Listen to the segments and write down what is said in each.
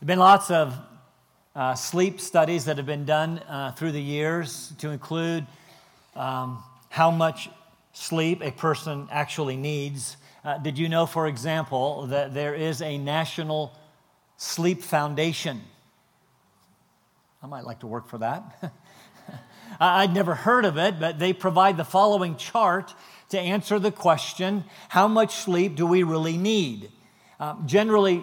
There have been lots of uh, sleep studies that have been done uh, through the years to include um, how much sleep a person actually needs. Uh, did you know, for example, that there is a national sleep foundation? I might like to work for that. I'd never heard of it, but they provide the following chart to answer the question how much sleep do we really need? Um, generally,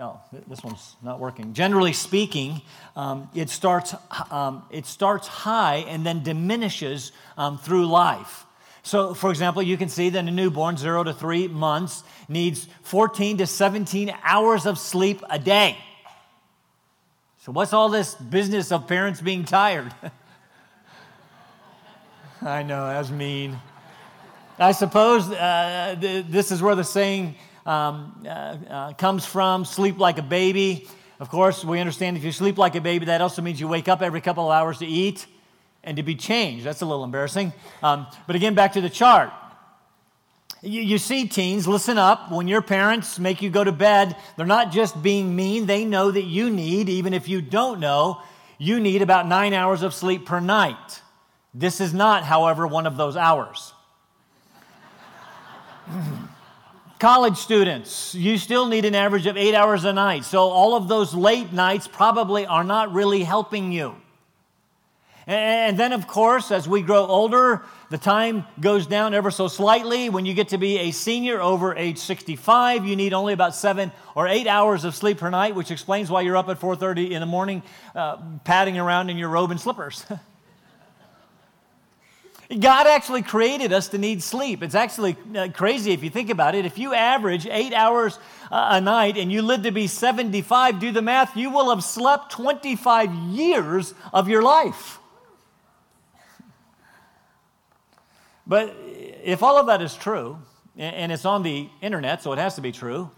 oh, this one's not working. Generally speaking, um, it, starts, um, it starts high and then diminishes um, through life. So, for example, you can see that a newborn, zero to three months, needs 14 to 17 hours of sleep a day. So, what's all this business of parents being tired? I know, that's mean. I suppose uh, th- this is where the saying um, uh, uh, comes from sleep like a baby. Of course, we understand if you sleep like a baby, that also means you wake up every couple of hours to eat and to be changed. That's a little embarrassing. Um, but again, back to the chart. You, you, see, teens, listen up. When your parents make you go to bed, they're not just being mean, they know that you need, even if you don't know, you need about nine hours of sleep per night. This is not, however, one of those hours. College students, you still need an average of eight hours a night. So, all of those late nights probably are not really helping you. And then, of course, as we grow older, the time goes down ever so slightly. When you get to be a senior over age 65, you need only about seven or eight hours of sleep per night, which explains why you're up at 4:30 in the morning, uh, padding around in your robe and slippers. God actually created us to need sleep. It's actually uh, crazy if you think about it. If you average eight hours a night and you live to be 75, do the math, you will have slept 25 years of your life. But if all of that is true, and it's on the internet, so it has to be true,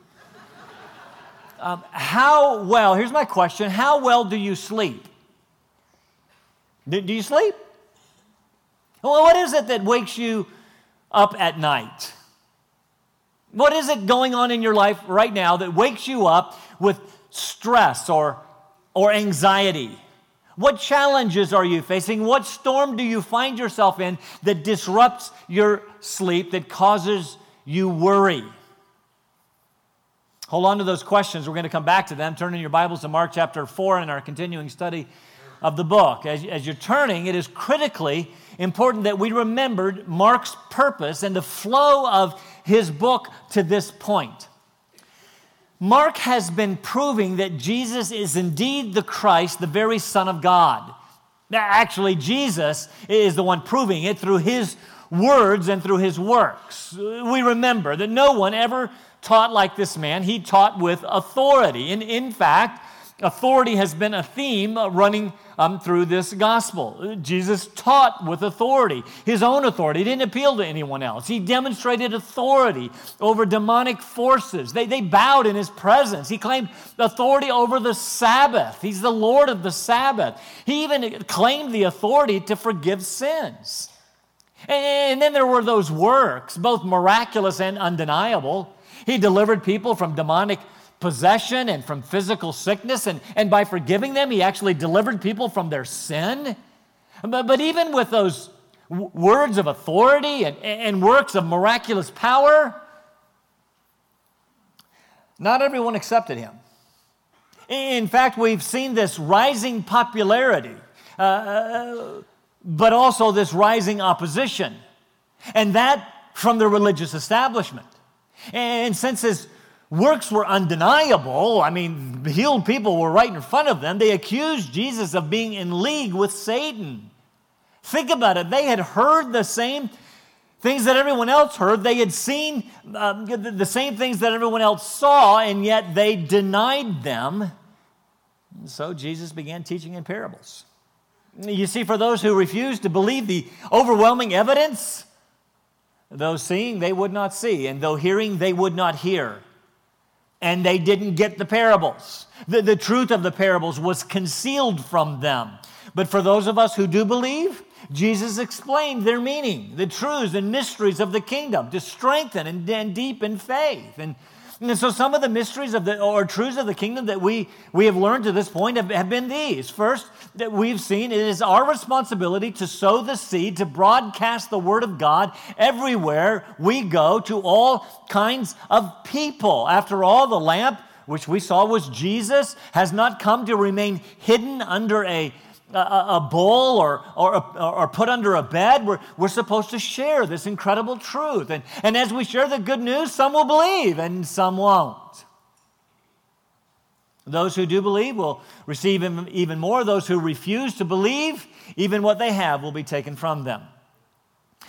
um, how well, here's my question how well do you sleep? Do, do you sleep? Well, what is it that wakes you up at night? What is it going on in your life right now that wakes you up with stress or, or anxiety? What challenges are you facing? What storm do you find yourself in that disrupts your sleep, that causes you worry? Hold on to those questions. We're going to come back to them. Turn in your Bibles to Mark chapter 4 in our continuing study of the book. As, as you're turning, it is critically important that we remembered Mark's purpose and the flow of his book to this point. Mark has been proving that Jesus is indeed the Christ, the very Son of God. Actually, Jesus is the one proving it through his words and through his works. We remember that no one ever taught like this man. He taught with authority. And in fact, authority has been a theme running um, through this gospel. Jesus taught with authority, his own authority. He didn't appeal to anyone else. He demonstrated authority over demonic forces. They, they bowed in his presence. He claimed authority over the Sabbath. He's the Lord of the Sabbath. He even claimed the authority to forgive sins. And then there were those works, both miraculous and undeniable. He delivered people from demonic possession and from physical sickness. And, and by forgiving them, he actually delivered people from their sin. But, but even with those w- words of authority and, and works of miraculous power, not everyone accepted him. In fact, we've seen this rising popularity, uh, uh but also this rising opposition, and that from the religious establishment. And since his works were undeniable. I mean, healed people were right in front of them. They accused Jesus of being in league with Satan. Think about it. They had heard the same things that everyone else heard. They had seen uh, the same things that everyone else saw, and yet they denied them. so Jesus began teaching in parables. You see, for those who refused to believe the overwhelming evidence, though seeing, they would not see, and though hearing, they would not hear and they didn't get the parables. The, the truth of the parables was concealed from them. But for those of us who do believe, Jesus explained their meaning, the truths and mysteries of the kingdom to strengthen and, and deepen faith. And And so some of the mysteries of the or truths of the kingdom that we, we have learned to this point have, have been these. First, that we've seen it is our responsibility to sow the seed, to broadcast the word of God everywhere we go to all kinds of people. After all, the lamp, which we saw was Jesus, has not come to remain hidden under a a, a bowl or, or, or put under a bed. We're, we're supposed to share this incredible truth. And, and as we share the good news, some will believe and some won't. Those who do believe will receive even more. Those who refuse to believe, even what they have will be taken from them.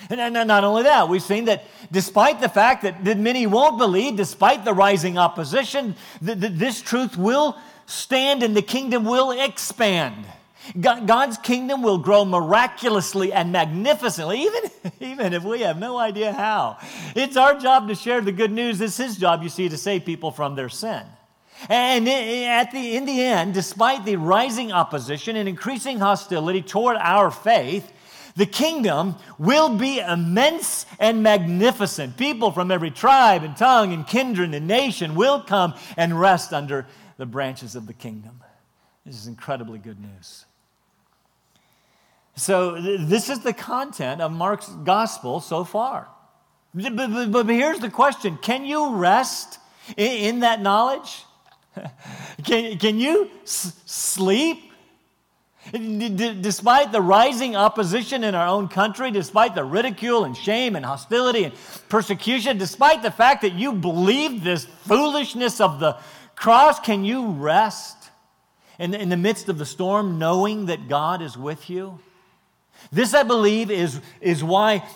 And not only that, we've seen that despite the fact that, many won't believe, despite the rising opposition, this truth will stand and the kingdom will expand. God's kingdom will grow miraculously and magnificently, even, even if we have no idea how. It's our job to share the good news. It's His job, you see, to save people from their sin. And at the, in the end, despite the rising opposition and increasing hostility toward our faith, the kingdom will be immense and magnificent. People from every tribe and tongue and kindred and nation will come and rest under the branches of the kingdom. This is incredibly good news. So, this is the content of Mark's gospel so far. But, but, but here's the question Can you rest in, in that knowledge? can, can you s- sleep? D- despite the rising opposition in our own country, despite the ridicule and shame and hostility and persecution, despite the fact that you believe this foolishness of the cross, can you rest in, in the midst of the storm knowing that God is with you? This, I believe, is, is why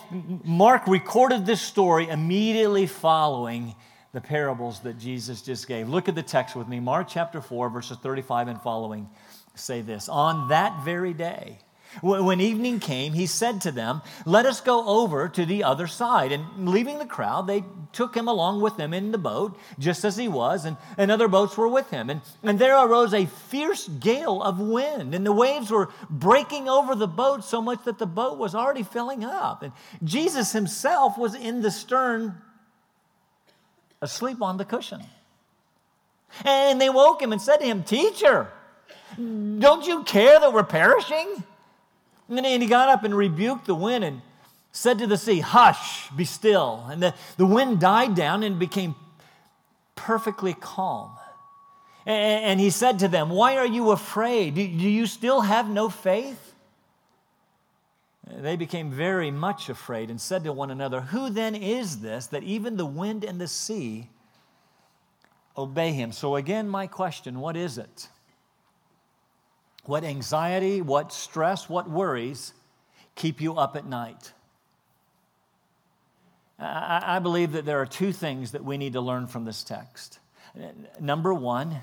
Mark recorded this story immediately following the parables that Jesus just gave. Look at the text with me. Mark chapter 4, verses 35 and following say this On that very day, when evening came, he said to them, Let us go over to the other side. And leaving the crowd, they took him along with them in the boat, just as he was, and, and other boats were with him. And, and there arose a fierce gale of wind, and the waves were breaking over the boat so much that the boat was already filling up. And Jesus himself was in the stern, asleep on the cushion. And they woke him and said to him, Teacher, don't you care that we're perishing? And he got up and rebuked the wind and said to the sea, Hush, be still. And the, the wind died down and became perfectly calm. And, and he said to them, Why are you afraid? Do, do you still have no faith? They became very much afraid and said to one another, Who then is this that even the wind and the sea obey him? So, again, my question what is it? What anxiety, what stress, what worries keep you up at night? I, believe that there are two things that we need to learn from this text. Number one,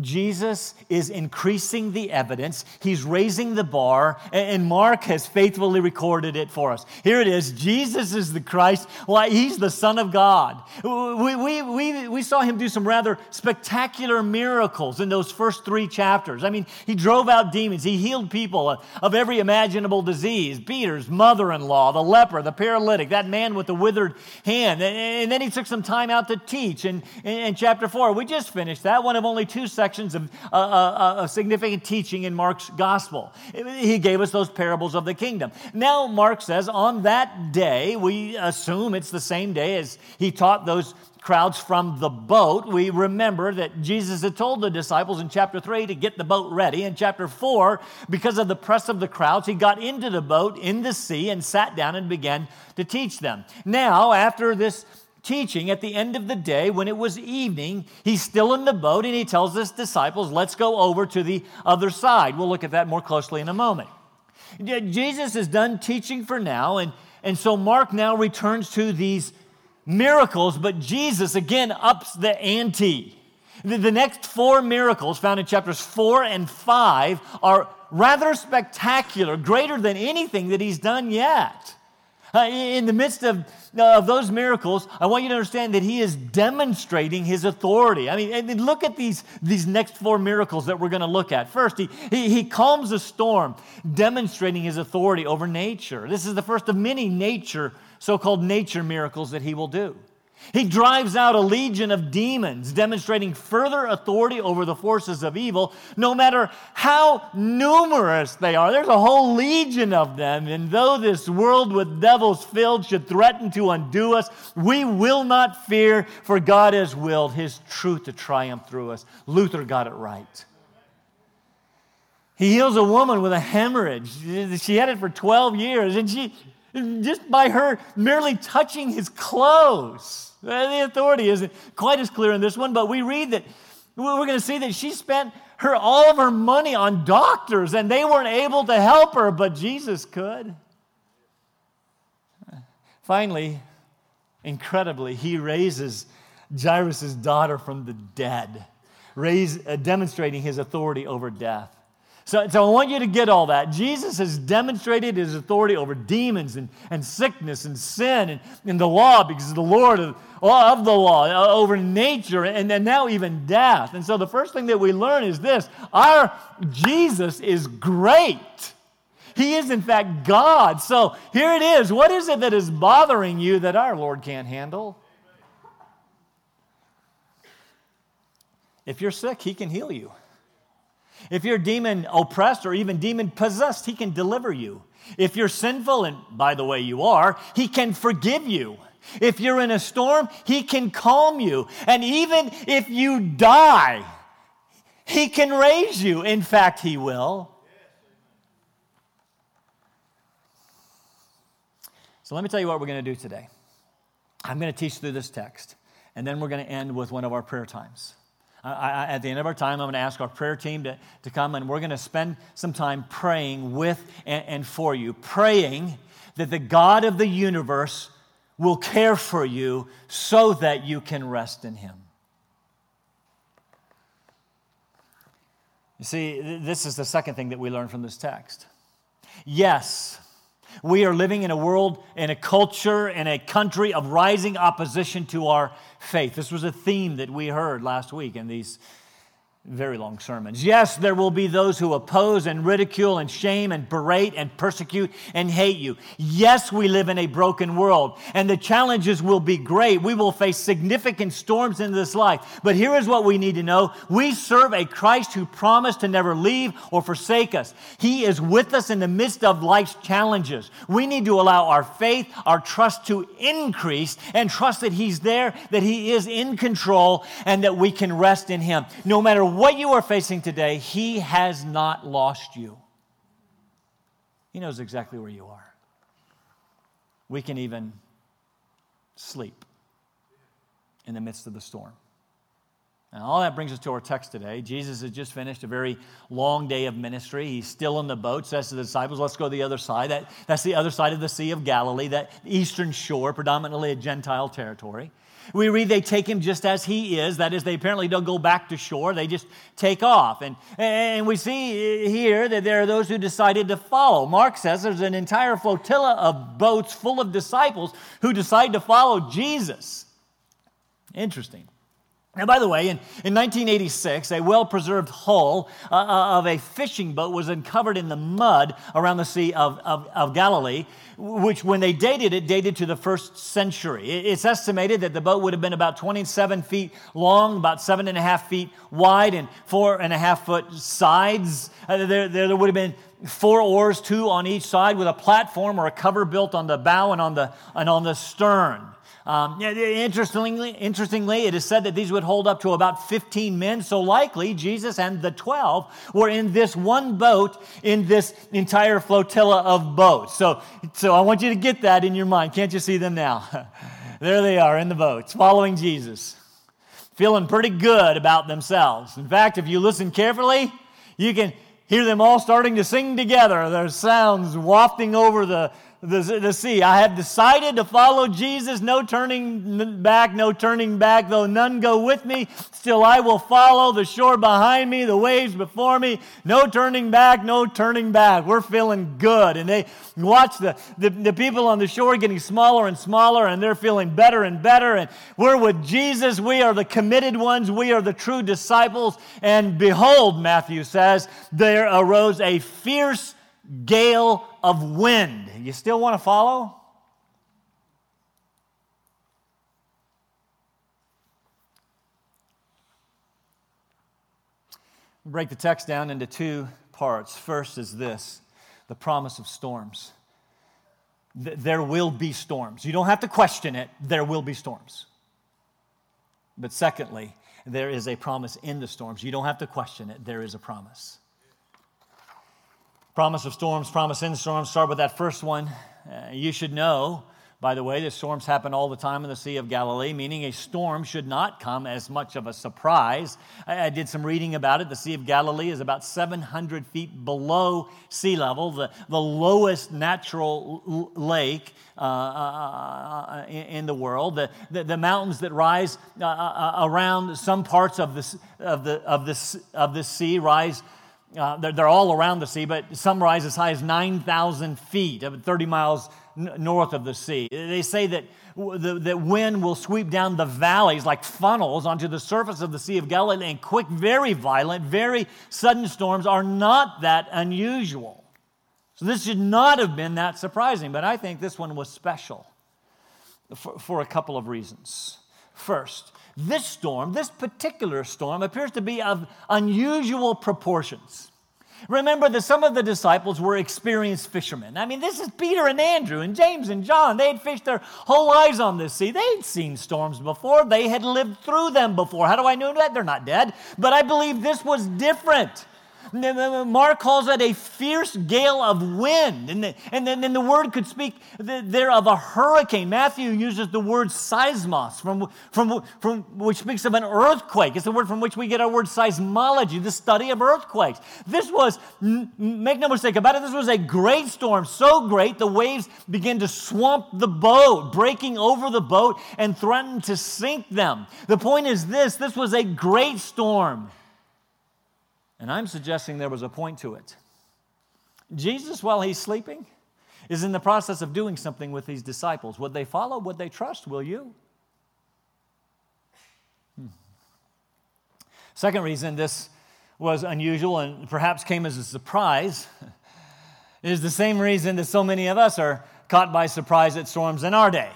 Jesus is increasing the evidence. He's raising the bar, and Mark has faithfully recorded it for us. Here it is Jesus is the Christ. Why, he's the Son of God. We, we, we, we saw him do some rather spectacular miracles in those first three chapters. I mean, he drove out demons, he healed people of every imaginable disease Peter's mother in law, the leper, the paralytic, that man with the withered hand. And then he took some time out to teach in, in chapter four. We just finished that, one of only two sections of, uh, uh, uh significant teaching in Mark's gospel. He gave us those parables of the kingdom. Now, Mark says, on that day, we assume it's the same day as he taught those crowds from the boat, we remember that Jesus had told the disciples in chapter 3 to get the boat ready. In chapter 4, because of the press of the crowds, he got into the boat in the sea and sat down and began to teach them. Now, after this teaching at the end of the day when it was evening. He's still in the boat and he tells his disciples, Let's go over to the other side. We'll look at that more closely in a moment. Jesus is done teaching for now, and, and so Mark now returns to these miracles, but Jesus again ups the ante. The, the next four miracles found in chapters four and five are rather spectacular, greater than anything that he's done yet. Uh, in the midst of, uh, of those miracles, I want you to understand that he is demonstrating his authority. I mean, look at these, these next four miracles that we're going to look at. First, he, he, he calms a storm, demonstrating his authority over nature. This is the first of many nature, so called nature miracles that he will do. He drives out a legion of demons, demonstrating further authority over the forces of evil, no matter how numerous they are. There's a whole legion of them, and though this world with devils filled should threaten to undo us, we will not fear, for God has willed His truth to triumph through us. Luther got it right. He heals a woman with a hemorrhage. She had it for 12 years, and she, just by her merely touching his clothes, the authority isn't quite as clear in this one, but we read that we're going to see that she spent her all of her money on doctors and they weren't able to help her, but Jesus could. Finally, incredibly, he raises Jairus' daughter from the dead, raise, uh, demonstrating his authority over death. So, so I want you to get all that. Jesus has demonstrated his authority over demons and, and sickness and sin and, and the law because the Lord of, of the law, uh, over nature and, and now even death. And so the first thing that we learn is this our Jesus is great. He is, in fact, God. So here it is. What is it that is bothering you that our Lord can't handle? If you're sick, He can heal you. If you're demon oppressed or even demon possessed, He can deliver you. If you're sinful, and by the way, you are, He can forgive you. If you're in a storm, He can calm you. And even if you die, He can raise you. In fact, He will. So let me tell you what we're going to do today. I'm going to teach through this text, and then we're going to end with one of our prayer times. I, at the end of our time, I'm going to ask our prayer team to, to come and we're going to spend some time praying with and, and for you, praying that the God of the universe will care for you so that you can rest in Him. You see, this is the second thing that we learn from this text. Yes, we are living in a world, in a culture, in a country of rising opposition to our faith. This was a theme that we heard last week in these very long sermons. Yes, there will be those who oppose and ridicule and shame and berate and persecute and hate you. Yes, we live in a broken world and the challenges will be great. We will face significant storms in this life. But here is what we need to know. We serve a Christ who promised to never leave or forsake us. He is with us in the midst of life's challenges. We need to allow our faith, our trust to increase and trust that He's there, that He is in control and that we can rest in Him. No matter what you are facing today, He has not lost you. He knows exactly where you are. We can even sleep in the midst of the storm. And all that brings us to our text today. Jesus has just finished a very long day of ministry. He's still in the boat, says to the disciples, Let's go to the other side. That, that's the other side of the Sea of Galilee, that eastern shore, predominantly a Gentile territory. We read they take him just as he is. That is, they apparently don't go back to shore, they just take off. And, and we see here that there are those who decided to follow. Mark says there's an entire flotilla of boats full of disciples who decide to follow Jesus. Interesting. Now, by the way, in, in 1986, a well preserved hull uh, uh, of a fishing boat was uncovered in the mud around the Sea of, of, of, Galilee, which, when they dated it, dated to the first century. It's estimated that the boat would have been about 27 feet long, about seven and a half feet wide, and four and a half foot sides. Uh, there, there would have been four oars, two on each side, with a platform or a cover built on the bow and on the, and on the stern. Um, interestingly, interestingly, it is said that these would hold up to about 15 men. So likely, Jesus and the 12 were in this one boat in this entire flotilla of boats. So, so I want you to get that in your mind. Can't you see them now? there they are in the boats, following Jesus, feeling pretty good about themselves. In fact, if you listen carefully, you can hear them all starting to sing together. There's sounds wafting over the the, the sea. I have decided to follow Jesus, no turning back, no turning back. Though none go with me, still I will follow the shore behind me, the waves before me. No turning back, no turning back. We're feeling good. And they watch the, the, the people on the shore getting smaller and smaller, and they're feeling better and better. And we're with Jesus. We are the committed ones. We are the true disciples. And behold, Matthew says, there arose a fierce gale of wind. You still want to follow? Break the text down into two parts. First is this the promise of storms. There will be storms. You don't have to question it, there will be storms. But secondly, there is a promise in the storms. You don't have to question it, there is a promise. Promise of storms, promise in storms. Start with that first one. Uh, you should know by the way, the storms happen all the time in the Sea of Galilee, meaning a storm should not come as much of a surprise. I, I did some reading about it. The Sea of Galilee is about 700 feet below sea level, the, the lowest natural l- lake uh, uh, uh, in, in, the world. The, the, the mountains that rise uh, uh, around some parts of the, of the, of the, of the sea rise. Uh, they're, they're, all around the sea, but some rise as high as 9,000 feet, 30 miles north of the sea. They say that the, that wind will sweep down the valleys like funnels onto the surface of the Sea of Galilee, and quick, very violent, very sudden storms are not that unusual. So this should not have been that surprising, but I think this one was special for, for a couple of reasons. First, this storm, this particular storm, appears to be of unusual proportions. Remember that some of the disciples were experienced fishermen. I mean, this is Peter and Andrew and James and John. They had fished their whole lives on this sea. They'd seen storms before, they had lived through them before. How do I know that? They're not dead. But I believe this was different. Mark calls it a fierce gale of wind. And, and then and the word could speak there of a hurricane. Matthew uses the word seismos, from, from, from, which speaks of an earthquake. It's the word from which we get our word seismology, the study of earthquakes. This was, make no mistake about it, this was a great storm, so great the waves began to swamp the boat, breaking over the boat and threatened to sink them. The point is this this was a great storm. And I'm suggesting there was a point to it. Jesus, while he's sleeping, is in the process of doing something with these disciples. Would they follow? Would they trust? Will you? Hmm. Second reason this was unusual and perhaps came as a surprise is the same reason that so many of us are caught by surprise at storms in our day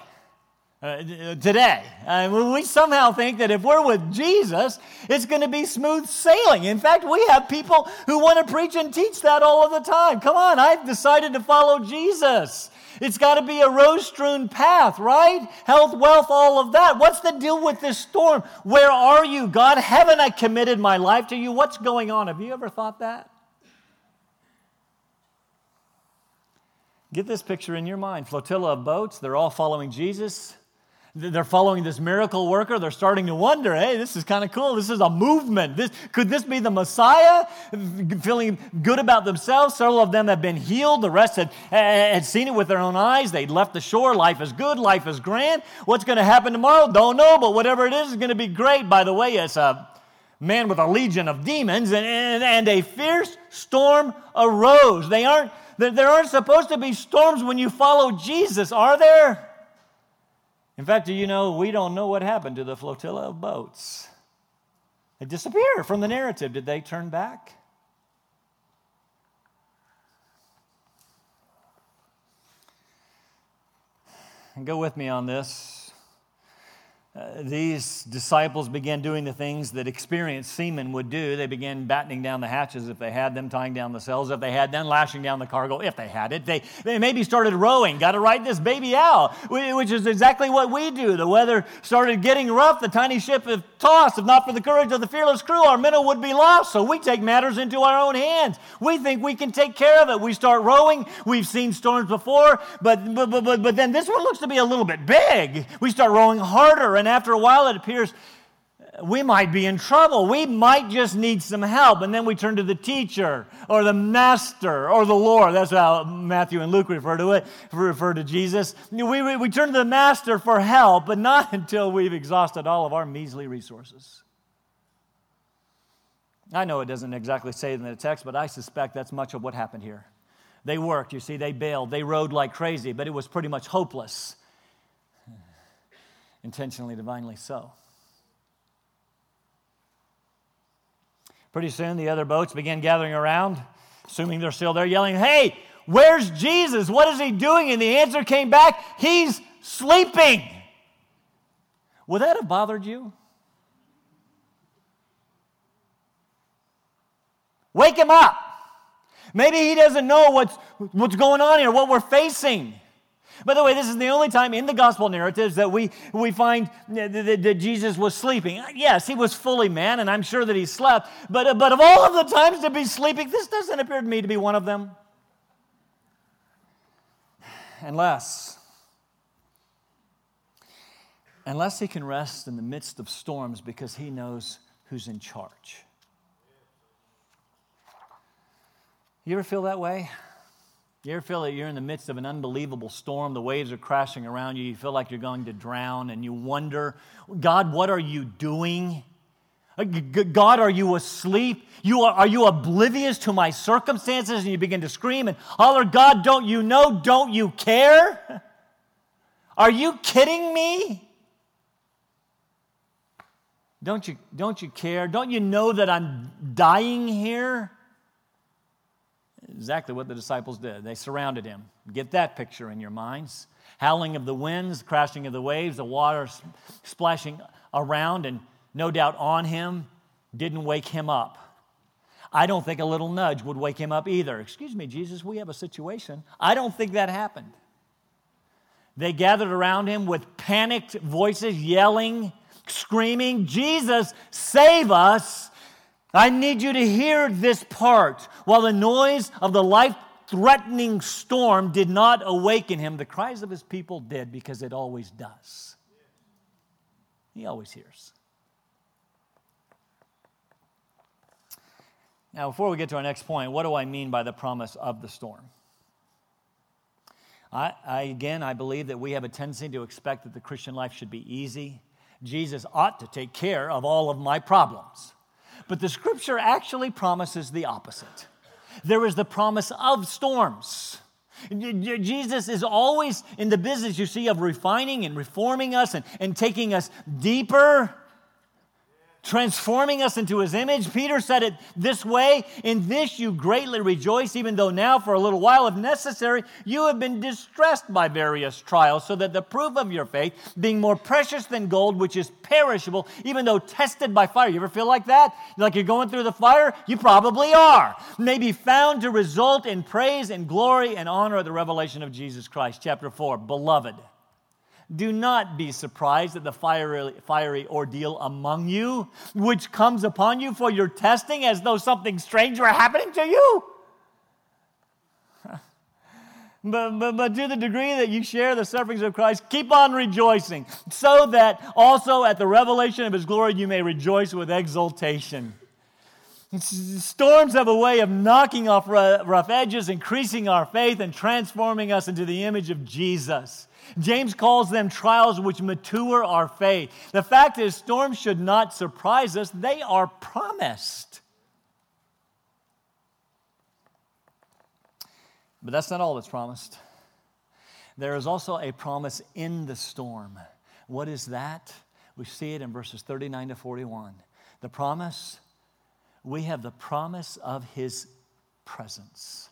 uh, today. Uh, we somehow think that if we're with Jesus, it's going to be smooth sailing. In fact, we have people who want to preach and teach that all of the time. Come on, I've decided to follow Jesus. It's got to be a rose strewn path, right? Health, wealth, all of that. What's the deal with this storm? Where are you, God? Haven't I committed my life to you? What's going on? Have you ever thought that? Get this picture in your mind flotilla of boats, they're all following Jesus. They're following this miracle worker. They're starting to wonder, hey, this is kind of cool. This is a movement. This, could this be the Messiah? Feeling good about themselves. Several of them have been healed. The rest had, had seen it with their own eyes. They'd left the shore. Life is good. Life is grand. What's going to happen tomorrow? Don't know, but whatever it is, is going to be great. By the way, it's a man with a legion of demons, and, and, and a fierce storm arose. They aren't, there aren't supposed to be storms when you follow Jesus, are there? In fact, do you know we don't know what happened to the flotilla of boats? They disappear from the narrative. Did they turn back? And go with me on this. Uh, these disciples began doing the things that experienced seamen would do. They began battening down the hatches if they had them, tying down the sails if they had them, lashing down the cargo if they had it. They, they maybe started rowing, got to ride this baby out, which is exactly what we do. The weather started getting rough. The tiny ship had tossed. If not for the courage of the fearless crew, our minnow would be lost. So we take matters into our own hands. We think we can take care of it. We start rowing. We've seen storms before, but, but, but, but then this one looks to be a little bit big. We start rowing harder and after a while it appears we might be in trouble. We might just need some help. And then we turn to the teacher or the master or the Lord. That's how Matthew and Luke refer to it, refer to Jesus. We, we, we turn to the master for help, but not until we've exhausted all of our measly resources. I know it doesn't exactly say it in the text, but I suspect that's much of what happened here. They worked, you see, they bailed, they rowed like crazy, but it was pretty much hopeless intentionally, divinely so. Pretty soon, the other boats began gathering around, assuming they're still there, yelling, Hey, where's Jesus? What is he doing? And the answer came back, He's sleeping. Would that have bothered you? Wake him up. Maybe he doesn't know what's, what's going on here, what we're facing. By the way, this is the only time in the gospel narratives that we, we find that, that, that, Jesus was sleeping. Uh, yes, he was fully man, and I'm sure that he slept. But, uh, but of all of the times to be sleeping, this doesn't appear to me to be one of them. Unless, unless he can rest in the midst of storms because he knows who's in charge. You ever feel that way? You ever feel that you're in the midst of an unbelievable storm? The waves are crashing around you. You feel like you're going to drown, and you wonder, God, what are you doing? God, are you asleep? You are, are you oblivious to my circumstances? And you begin to scream and oh, holler, God, don't you know? Don't you care? Are you kidding me? Don't you, don't you care? Don't you know that I'm dying here? Exactly what the disciples did. They surrounded him. Get that picture in your minds. Howling of the winds, crashing of the waves, the water splashing around and no doubt on him didn't wake him up. I don't think a little nudge would wake him up either. Excuse me, Jesus, we have a situation. I don't think that happened. They gathered around him with panicked voices, yelling, screaming, Jesus, save us. I need you to hear this part. While the noise of the life threatening storm did not awaken him, the cries of his people did because it always does. He always hears. Now, before we get to our next point, what do I mean by the promise of the storm? I, I, again, I believe that we have a tendency to expect that the Christian life should be easy. Jesus ought to take care of all of my problems. But the scripture actually promises the opposite. There is the promise of storms. Jesus is always in the business, you see, of refining and reforming us and, and taking us deeper transforming us into his image. Peter said it this way In this you greatly rejoice, even though now, for a little while, if necessary, you have been distressed by various trials, so that the proof of your faith, being more precious than gold, which is perishable, even though tested by fire. You ever feel like that? Like you're going through the fire? You probably are. May be found to result in praise and glory and honor at the revelation of Jesus Christ. Chapter 4 Beloved. Do not be surprised at the fiery, fiery ordeal among you, which comes upon you for your testing as though something strange were happening to you. But, but, but to the degree that you share the sufferings of Christ, keep on rejoicing, so that also at the revelation of his glory you may rejoice with exultation. Storms have a way of knocking off rough edges, increasing our faith, and transforming us into the image of Jesus. James calls them trials which mature our faith. The fact is, storms should not surprise us, they are promised. But that's not all that's promised. There is also a promise in the storm. What is that? We see it in verses 39 to 41. The promise, we have the promise of his presence.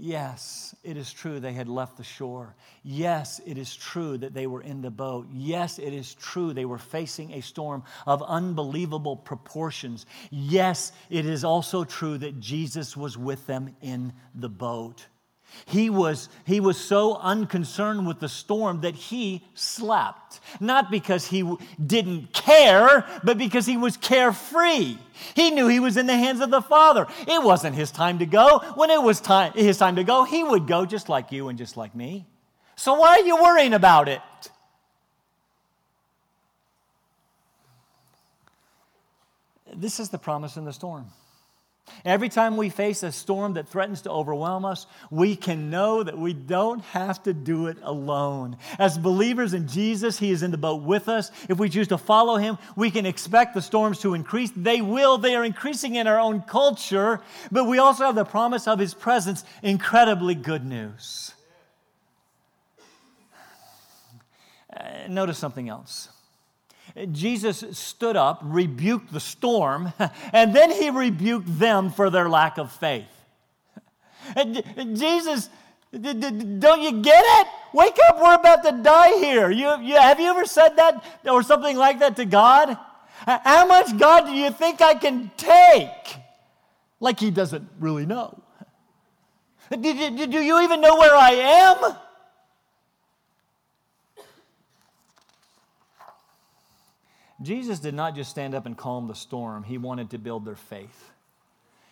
Yes, it is true they had left the shore. Yes, it is true that they were in the boat. Yes, it is true they were facing a storm of unbelievable proportions. Yes, it is also true that Jesus was with them in the boat. He was, he was so unconcerned with the storm that he slept. Not because he didn't care, but because he was carefree. He knew he was in the hands of the Father. It wasn't his time to go. When it was time, his time to go, he would go just like you and just like me. So why are you worrying about it? This is the promise in the storm. Every time we face a storm that threatens to overwhelm us, we can know that we don't have to do it alone. As believers in Jesus, He is in the boat with us. If we choose to follow Him, we can expect the storms to increase. They will, they are increasing in our own culture, but we also have the promise of His presence. Incredibly good news. Uh, notice something else. Jesus stood up, rebuked the storm, and then he rebuked them for their lack of faith. Jesus, don't you get it? Wake up, we're about to die here. You, you, have you ever said that or something like that to God? How much God do you think I can take? Like he doesn't really know. Do, do, do you even know where I am? Jesus did not just stand up and calm the storm, he wanted to build their faith.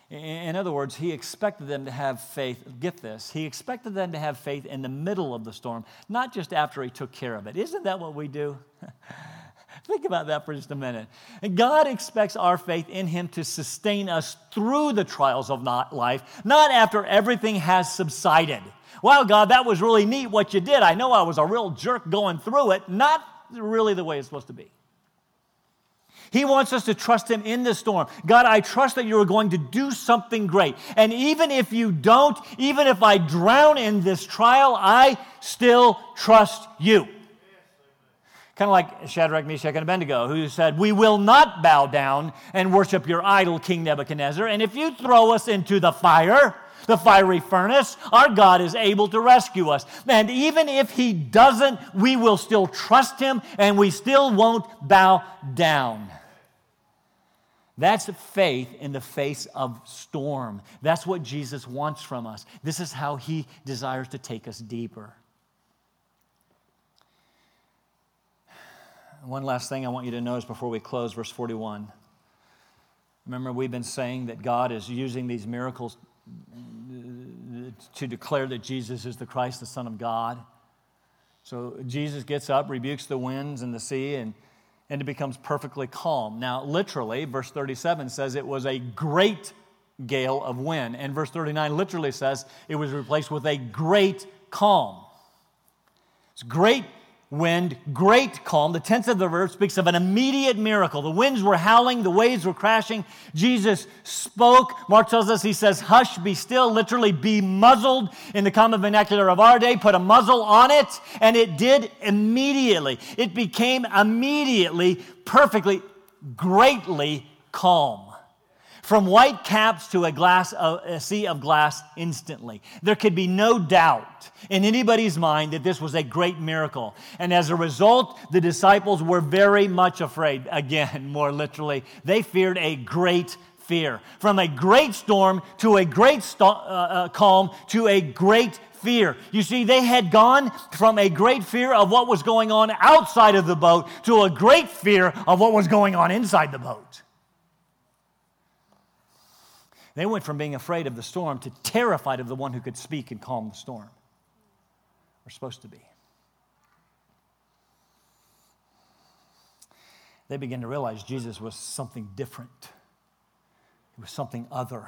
In other words, he expected them to have faith. Get this. He expected them to have faith in the middle of the storm, not just after he took care of it. Isn't that what we do? Think about that for just a minute. God expects our faith in Him to sustain us through the trials of life, not after everything has subsided. Wow, God, that was really neat what you did. I know I was a real jerk going through it. Not really the way it's supposed to be. He wants us to trust Him in the storm. God, I trust that you are going to do something great. And even if you don't, even if I drown in this trial, I still trust you. Kind of like Shadrach, Meshach, and Abednego, who said, We will not bow down and worship your idol, King Nebuchadnezzar. And if you throw us into the fire, the fiery furnace, our God is able to rescue us. And even if He doesn't, we will still trust Him and we still won't bow down. That's faith in the face of storm. That's what Jesus wants from us. This is how He desires to take us deeper. One last thing I want you to notice before we close, verse 41. Remember, we've been saying that God is using these miracles uh, to declare that Jesus is the Christ, the Son of God. So Jesus gets up, rebukes the winds and the sea, and, and it becomes perfectly calm. Now, literally, verse 37 says it was a great gale of wind. And verse 39 literally says it was replaced with a great calm. It's great wind, great calm. The tense of the verb speaks of an immediate miracle. The winds were howling, the waves were crashing. Jesus spoke. Mark tells us he says, Hush, be still, literally, be muzzled in the common vernacular of our day. Put a muzzle on it, and it did immediately. It became immediately, perfectly, greatly calm from white caps to a, glass of, a sea of glass instantly. There could be no doubt in anybody's mind that this was a great miracle. And as a result, the disciples were very much afraid. Again, more literally, they feared a great fear. From a great storm to a great uh, uh, calm to a great fear. You see, they had gone from a great fear of what was going on outside of the boat to a great fear of what was going on inside the boat. They went from being afraid of the storm to terrified of the one who could speak and calm the storm. We're supposed to be. They began to realize Jesus was something different, He was something other.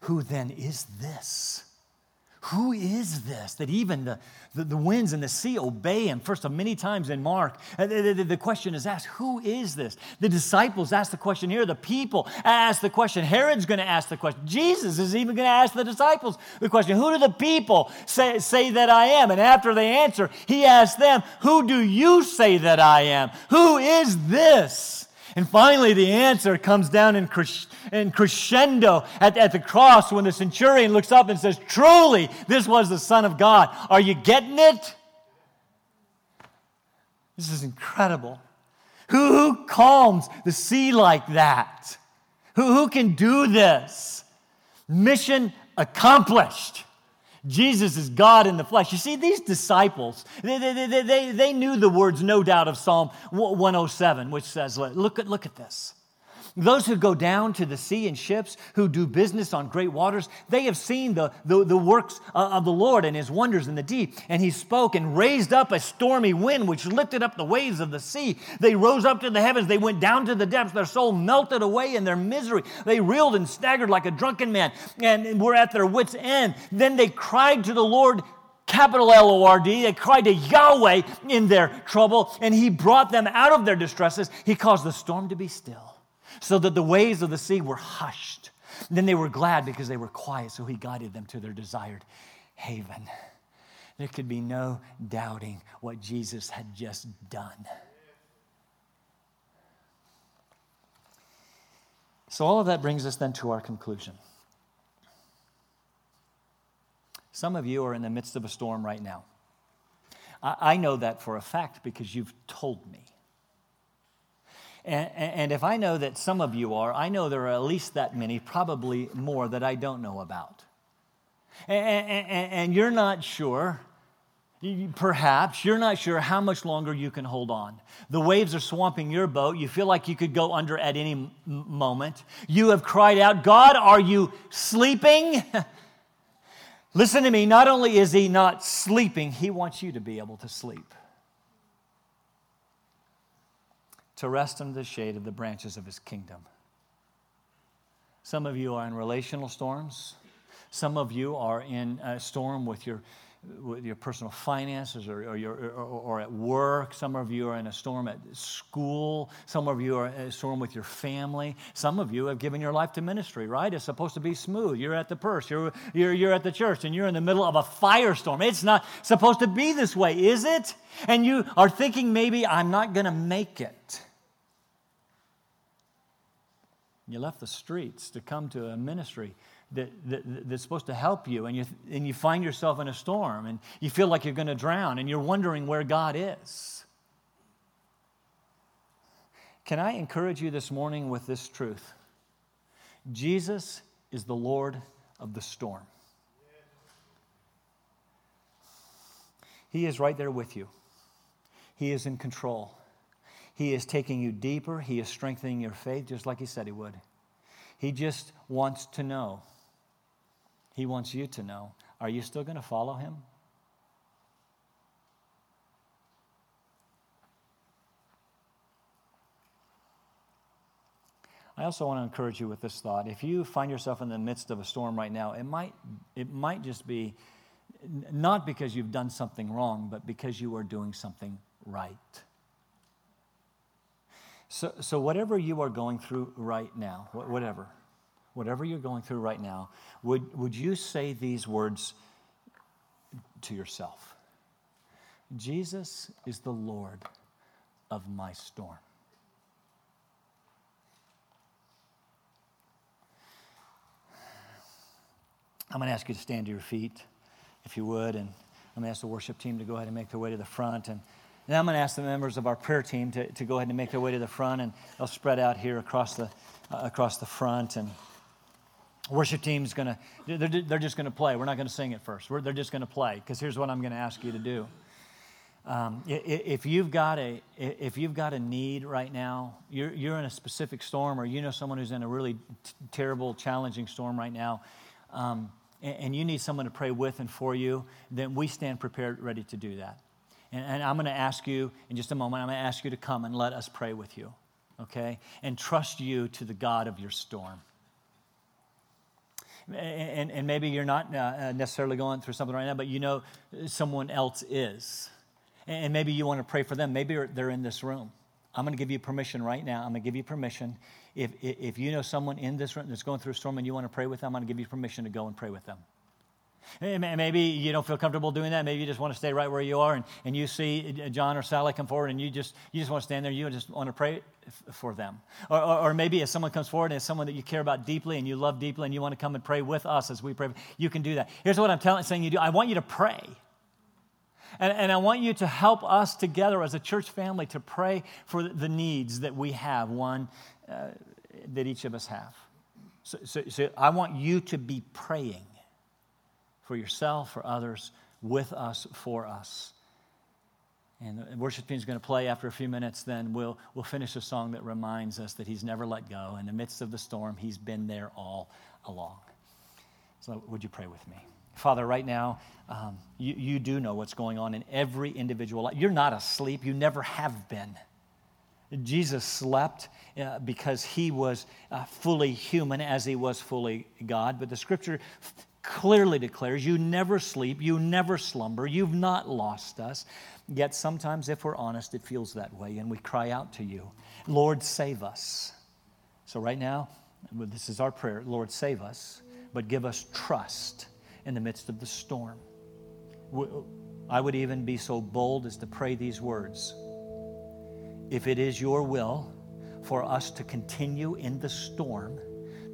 Who then is this? Who is this that even the, the, the, winds and the sea obey him? First of many times in Mark, uh, the, the, the, question is asked, Who is this? The disciples ask the question here. The people ask the question. Herod's going to ask the question. Jesus is even going to ask the disciples the question Who do the people say, say that I am? And after they answer, he asks them, Who do you say that I am? Who is this? And finally, the answer comes down in, in crescendo at, at the cross when the centurion looks up and says, Truly, this was the Son of God. Are you getting it? This is incredible. Who, who calms the sea like that? Who, who can do this? Mission accomplished. Jesus is God in the flesh. You see, these disciples, they, they, they, they, knew the words, no doubt, of Psalm 107, which says, look at, look at this. Those who go down to the sea in ships, who do business on great waters, they have seen the, the, the works of the Lord and his wonders in the deep. And he spoke and raised up a stormy wind, which lifted up the waves of the sea. They rose up to the heavens. They went down to the depths. Their soul melted away in their misery. They reeled and staggered like a drunken man and were at their wits' end. Then they cried to the Lord capital L O R D. They cried to Yahweh in their trouble, and He brought them out of their distresses. He caused the storm to be still so that the waves of the sea were hushed. then they were glad because they were quiet, so he guided them to their desired haven. There could be no doubting what Jesus had just done. So, all of that brings us then to our conclusion. Some of you are in the midst of a storm right now. I know that for a fact because you've told me. And, and, if I know that some of you are, I know there are at least that many, probably more, that I don't know about. And, and, and you're not sure, perhaps, you're not sure how much longer you can hold on. The waves are swamping your boat. You feel like you could go under at any moment. You have cried out, God, are you sleeping? Listen to me, not only is He not sleeping, He wants you to be able to sleep. To rest under the shade of the branches of his kingdom. Some of you are in relational storms. Some of you are in a storm with your, with your personal finances or, or, your, or, or, at work. Some of you are in a storm at school. Some of you are in a storm with your family. Some of you have given your life to ministry, right? It's supposed to be smooth. You're at the purse, you're, you're, you're at the church, and you're in the middle of a firestorm. It's not supposed to be this way, is it? And you are thinking maybe I'm not going to make it. You left the streets to come to a ministry that, that, that's supposed to help you, and you, and you find yourself in a storm, and you feel like you're going to drown, and you're wondering where God is. Can I encourage you this morning with this truth? Jesus is the Lord of the storm. He is right there with you, He is in control. He is taking you deeper. He is strengthening your faith just like He said He would. He just wants to know. He wants you to know. Are you still going to follow Him? I also want to encourage you with this thought. If you find yourself in the midst of a storm right now, it might, it might just be not because you've done something wrong, but because you are doing something right. So, so whatever you are going through right now, whatever, whatever you're going through right now, would, would you say these words to yourself? Jesus is the Lord of my storm. I'm going to ask you to stand to your feet, if you would, and I'm going to ask the worship team to go ahead and make their way to the front. And now I'm going to ask the members of our prayer team to, to go ahead and make their way to the front, and they'll spread out here across the, uh, across the front. And worship team's going to, they're, they're just going to play. We're not going to sing it first. We're, they're just going to play, because here's what I'm going to ask you to do. Um, if, you've got a, if you've got a need right now, you're, you're in a specific storm, or you know someone who's in a really t- terrible, challenging storm right now, um, and, and you need someone to pray with and for you, then we stand prepared, ready to do that. And, and I'm going to ask you in just a moment, I'm going to ask you to come and let us pray with you, okay? And trust you to the God of your storm. And, and maybe you're not uh, necessarily going through something right now, but you know someone else is. And maybe you want to pray for them. Maybe they're in this room. I'm going to give you permission right now. I'm going to give you permission. If, if you know someone in this room that's going through a storm and you want to pray with them, I'm going to give you permission to go and pray with them. Eh, maybe you don't feel comfortable doing that. Maybe you just want to stay right where you are and, and you see eh, eh, John or Sally come forward and you just, you just want to stand there and you just want to pray for them. Or, or, or, maybe if someone comes forward and it's someone that you care about deeply and you love deeply and you want to come and pray with us as we pray, you can do that. Here's what I'm telling, saying you do I want you to pray. And, and I want you to help us together as a church family to pray for the needs that we have, one uh, that each of us have. So, so, so I want you to be praying for yourself, for others, with us, for us. And the worship team is going to play after a few minutes. Then we'll, we'll finish a song that reminds us that He's never let go. In the midst of the storm, He's been there all along. So, would you pray with me? Father, right now, um, you, you do know what's going on in every individual life. You're not asleep, you never have been. Jesus slept uh, because he was uh, fully human as he was fully God. But the scripture clearly declares you never sleep, you never slumber, you've not lost us. Yet sometimes, if we're honest, it feels that way, and we cry out to you, Lord, save us. So, right now, this is our prayer Lord, save us, but give us trust in the midst of the storm. I would even be so bold as to pray these words If it is your will for us to continue in the storm,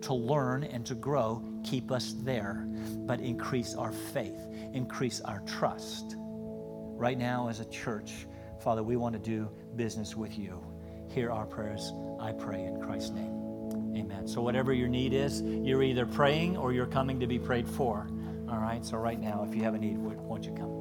to learn and to grow, keep us there, but increase our faith, increase our trust. Right now, as a church, Father, we want to do business with you. hear our prayers, I pray in Christ's name. Amen. So, whatever your need is, you're either praying or you're coming to be prayed for. All right? So, right now, if you have a need, won't you come?